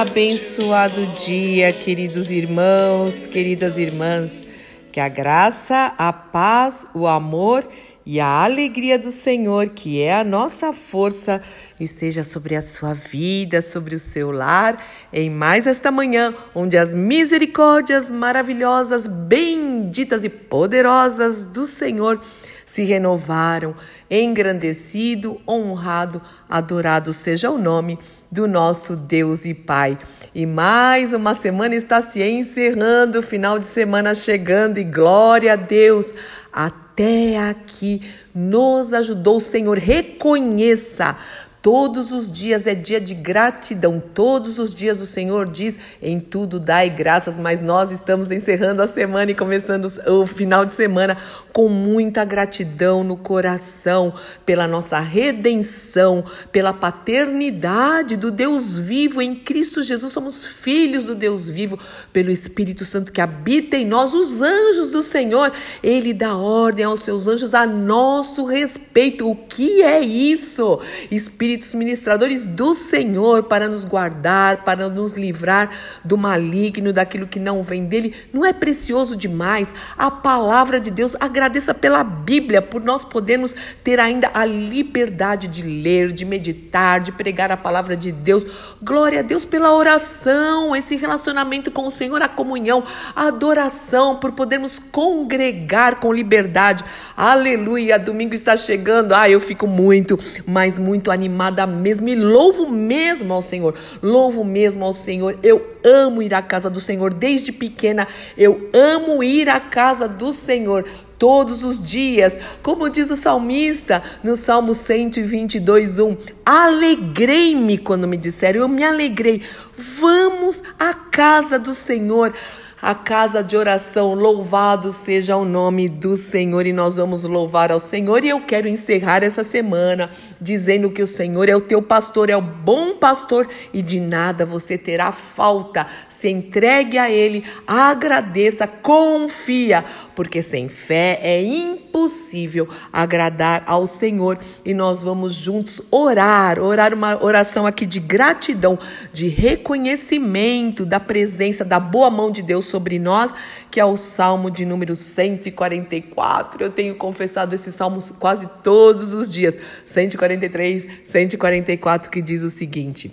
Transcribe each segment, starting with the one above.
Abençoado dia, queridos irmãos, queridas irmãs. Que a graça, a paz, o amor e a alegria do Senhor, que é a nossa força, esteja sobre a sua vida, sobre o seu lar, em mais esta manhã, onde as misericórdias maravilhosas, benditas e poderosas do Senhor se renovaram, engrandecido, honrado, adorado seja o nome do nosso Deus e Pai. E mais uma semana está se encerrando, final de semana chegando e glória a Deus. Até aqui nos ajudou o Senhor. Reconheça Todos os dias é dia de gratidão. Todos os dias o Senhor diz: em tudo dai graças. Mas nós estamos encerrando a semana e começando o final de semana com muita gratidão no coração pela nossa redenção, pela paternidade do Deus vivo em Cristo Jesus. Somos filhos do Deus vivo, pelo Espírito Santo que habita em nós, os anjos do Senhor. Ele dá ordem aos seus anjos a nosso respeito. O que é isso? Espírito espíritos ministradores do Senhor para nos guardar, para nos livrar do maligno, daquilo que não vem dele. Não é precioso demais? A palavra de Deus, agradeça pela Bíblia, por nós podermos ter ainda a liberdade de ler, de meditar, de pregar a palavra de Deus. Glória a Deus pela oração, esse relacionamento com o Senhor, a comunhão, a adoração, por podermos congregar com liberdade. Aleluia! Domingo está chegando. Ah, eu fico muito, mas muito animado amada mesmo, e louvo mesmo ao Senhor, louvo mesmo ao Senhor. Eu amo ir à casa do Senhor desde pequena, eu amo ir à casa do Senhor todos os dias. Como diz o salmista no Salmo 122, 1. Alegrei-me quando me disseram, eu me alegrei. Vamos à casa do Senhor a casa de oração. Louvado seja o nome do Senhor e nós vamos louvar ao Senhor. E eu quero encerrar essa semana dizendo que o Senhor é o teu pastor, é o bom pastor e de nada você terá falta. Se entregue a Ele, agradeça, confia, porque sem fé é impossível agradar ao Senhor. E nós vamos juntos orar, orar uma oração aqui de gratidão, de reconhecimento da presença, da boa mão de Deus sobre nós, que é o Salmo de número 144. Eu tenho confessado esse salmo quase todos os dias. 143, 144, que diz o seguinte: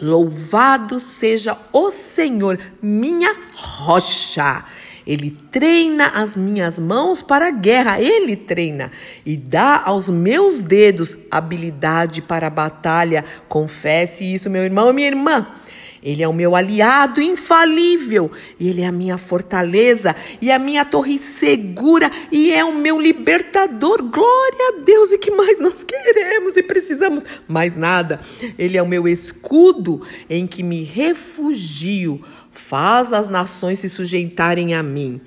Louvado seja o Senhor, minha rocha. Ele treina as minhas mãos para a guerra, ele treina e dá aos meus dedos habilidade para a batalha. Confesse isso, meu irmão e minha irmã. Ele é o meu aliado infalível, ele é a minha fortaleza e a minha torre segura e é o meu libertador. Glória a Deus! E que mais nós queremos e precisamos? Mais nada. Ele é o meu escudo em que me refugio. Faz as nações se sujeitarem a mim.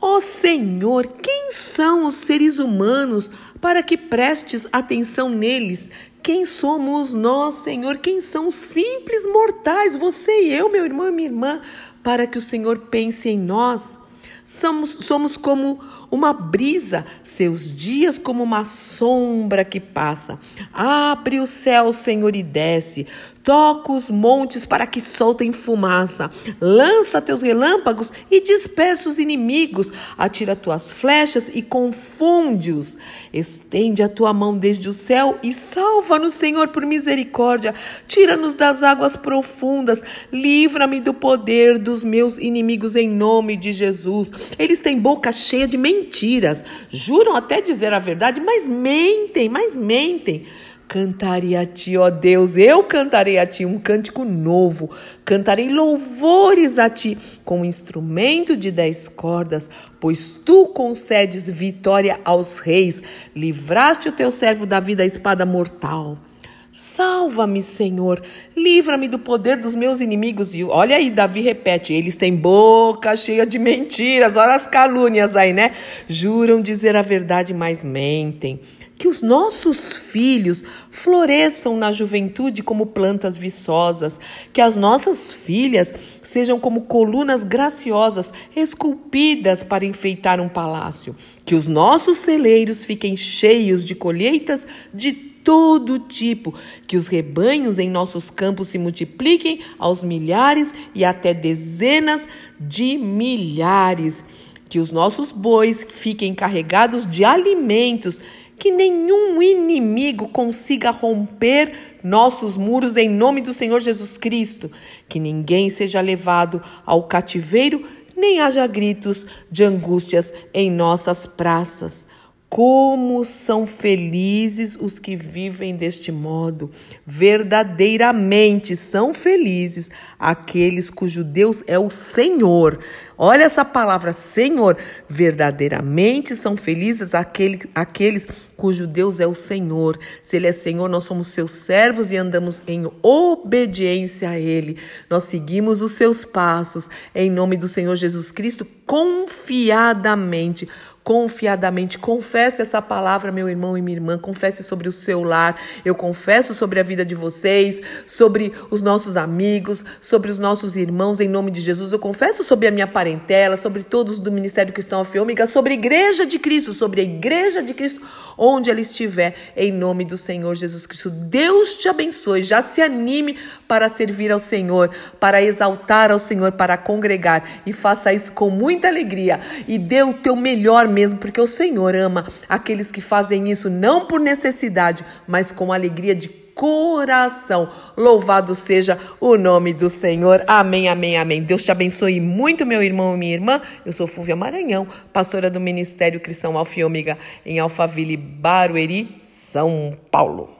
Ó oh Senhor, quem são os seres humanos para que prestes atenção neles? Quem somos nós, Senhor? Quem são simples mortais, você e eu, meu irmão e minha irmã, para que o Senhor pense em nós? Somos, somos como uma brisa, seus dias como uma sombra que passa. Abre o céu, Senhor, e desce. Toca os montes para que soltem fumaça. Lança teus relâmpagos e dispersa os inimigos. Atira tuas flechas e confunde-os. Estende a tua mão desde o céu e salva-nos, Senhor, por misericórdia. Tira-nos das águas profundas. Livra-me do poder dos meus inimigos em nome de Jesus. Eles têm boca cheia de mentiras. Juram até dizer a verdade, mas mentem, mas mentem. Cantarei a ti, ó Deus, eu cantarei a ti um cântico novo, cantarei louvores a ti com um instrumento de dez cordas, pois tu concedes vitória aos reis, livraste o teu servo da espada mortal. Salva-me, Senhor, livra-me do poder dos meus inimigos. E olha aí, Davi repete: eles têm boca cheia de mentiras, olha as calúnias aí, né? Juram dizer a verdade, mas mentem. Que os nossos filhos floresçam na juventude como plantas viçosas, que as nossas filhas sejam como colunas graciosas, esculpidas para enfeitar um palácio, que os nossos celeiros fiquem cheios de colheitas de todo tipo, que os rebanhos em nossos campos se multipliquem aos milhares e até dezenas de milhares, que os nossos bois fiquem carregados de alimentos, que nenhum inimigo consiga romper nossos muros em nome do Senhor Jesus Cristo, que ninguém seja levado ao cativeiro, nem haja gritos de angústias em nossas praças. Como são felizes os que vivem deste modo. Verdadeiramente são felizes aqueles cujo Deus é o Senhor. Olha essa palavra, Senhor. Verdadeiramente são felizes aquele, aqueles cujo Deus é o Senhor. Se Ele é Senhor, nós somos seus servos e andamos em obediência a Ele. Nós seguimos os seus passos em nome do Senhor Jesus Cristo confiadamente confiadamente. Confesse essa palavra, meu irmão e minha irmã. Confesse sobre o seu lar. Eu confesso sobre a vida de vocês, sobre os nossos amigos, sobre os nossos irmãos, em nome de Jesus. Eu confesso sobre a minha parentela, sobre todos do Ministério Cristão Alfiômega, sobre a Igreja de Cristo, sobre a Igreja de Cristo, onde ela estiver, em nome do Senhor Jesus Cristo. Deus te abençoe. Já se anime para servir ao Senhor, para exaltar ao Senhor, para congregar e faça isso com muita alegria e dê o teu melhor mesmo, porque o Senhor ama aqueles que fazem isso não por necessidade, mas com alegria de coração. Louvado seja o nome do Senhor. Amém, amém, amém. Deus te abençoe muito, meu irmão e minha irmã. Eu sou Fúvia Maranhão, pastora do Ministério Cristão Alfa e em Alphaville, Barueri, São Paulo.